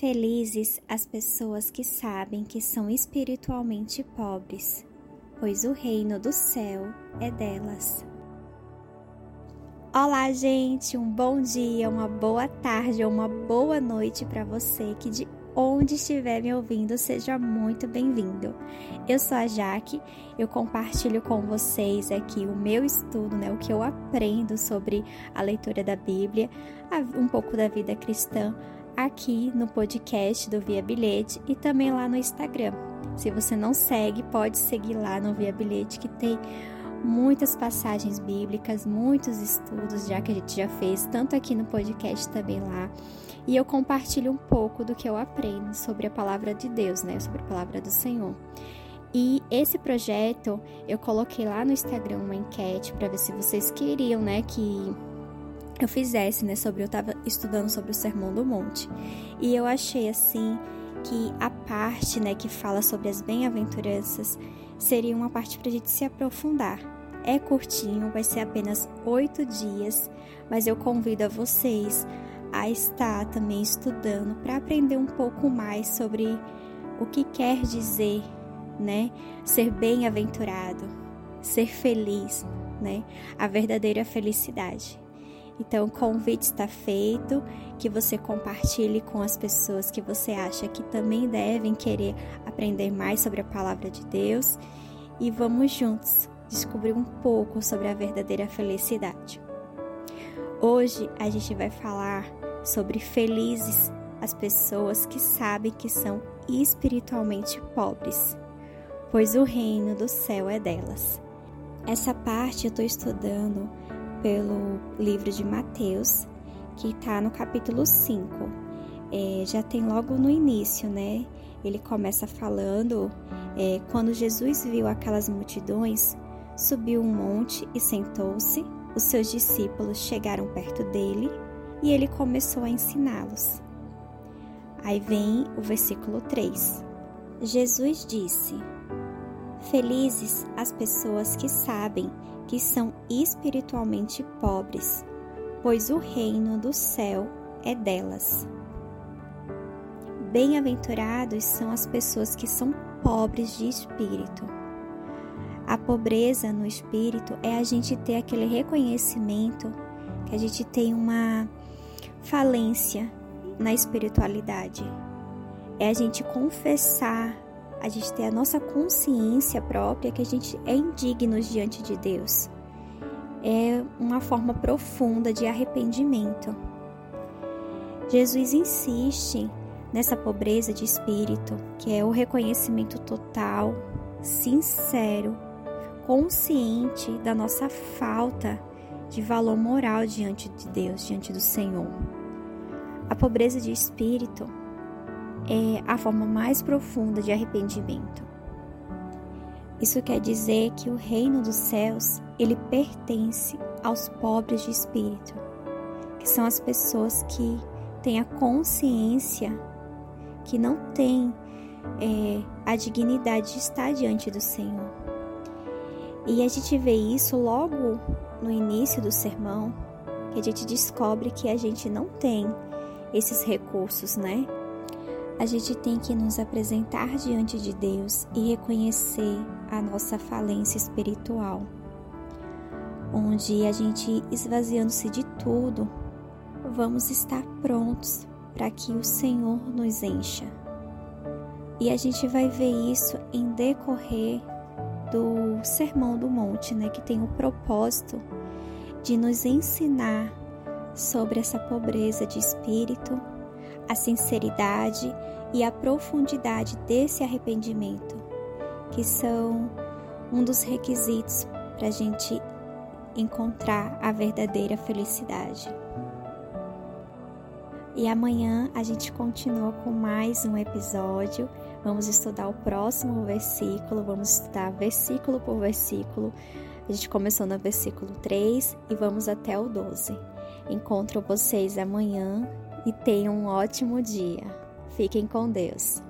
Felizes as pessoas que sabem que são espiritualmente pobres, pois o reino do céu é delas. Olá, gente! Um bom dia, uma boa tarde ou uma boa noite para você que de onde estiver me ouvindo, seja muito bem-vindo. Eu sou a Jaque, eu compartilho com vocês aqui o meu estudo, né, o que eu aprendo sobre a leitura da Bíblia, um pouco da vida cristã aqui no podcast do Via Bilhete e também lá no Instagram. Se você não segue, pode seguir lá no Via Bilhete que tem muitas passagens bíblicas, muitos estudos já que a gente já fez, tanto aqui no podcast também lá. E eu compartilho um pouco do que eu aprendo sobre a palavra de Deus, né, sobre a palavra do Senhor. E esse projeto eu coloquei lá no Instagram uma enquete para ver se vocês queriam, né, que eu fizesse, né, sobre eu estava estudando sobre o Sermão do Monte. E eu achei assim que a parte, né, que fala sobre as bem-aventuranças seria uma parte para a gente se aprofundar. É curtinho, vai ser apenas oito dias, mas eu convido a vocês a estar também estudando para aprender um pouco mais sobre o que quer dizer, né, ser bem-aventurado, ser feliz, né, a verdadeira felicidade. Então, o convite está feito, que você compartilhe com as pessoas que você acha que também devem querer aprender mais sobre a palavra de Deus e vamos juntos descobrir um pouco sobre a verdadeira felicidade. Hoje a gente vai falar sobre felizes as pessoas que sabem que são espiritualmente pobres, pois o reino do céu é delas. Essa parte eu estou estudando pelo livro de Mateus, que está no capítulo 5. É, já tem logo no início, né? Ele começa falando: é, quando Jesus viu aquelas multidões, subiu um monte e sentou-se. Os seus discípulos chegaram perto dele e ele começou a ensiná-los. Aí vem o versículo 3. Jesus disse: Felizes as pessoas que sabem que são espiritualmente pobres, pois o reino do céu é delas. Bem-aventurados são as pessoas que são pobres de espírito. A pobreza no espírito é a gente ter aquele reconhecimento que a gente tem uma falência na espiritualidade. É a gente confessar a gente ter a nossa consciência própria que a gente é indigno diante de Deus. É uma forma profunda de arrependimento. Jesus insiste nessa pobreza de espírito, que é o reconhecimento total, sincero, consciente da nossa falta de valor moral diante de Deus, diante do Senhor. A pobreza de espírito é a forma mais profunda de arrependimento. Isso quer dizer que o reino dos céus, ele pertence aos pobres de espírito, que são as pessoas que têm a consciência que não têm é, a dignidade de estar diante do Senhor. E a gente vê isso logo no início do sermão, que a gente descobre que a gente não tem esses recursos, né? A gente tem que nos apresentar diante de Deus e reconhecer a nossa falência espiritual, onde a gente, esvaziando-se de tudo, vamos estar prontos para que o Senhor nos encha. E a gente vai ver isso em decorrer do Sermão do Monte, né, que tem o propósito de nos ensinar sobre essa pobreza de espírito a sinceridade e a profundidade desse arrependimento, que são um dos requisitos para a gente encontrar a verdadeira felicidade. E amanhã a gente continua com mais um episódio. Vamos estudar o próximo versículo, vamos estudar versículo por versículo. A gente começou no versículo 3 e vamos até o 12. Encontro vocês amanhã e tenham um ótimo dia. Fiquem com Deus.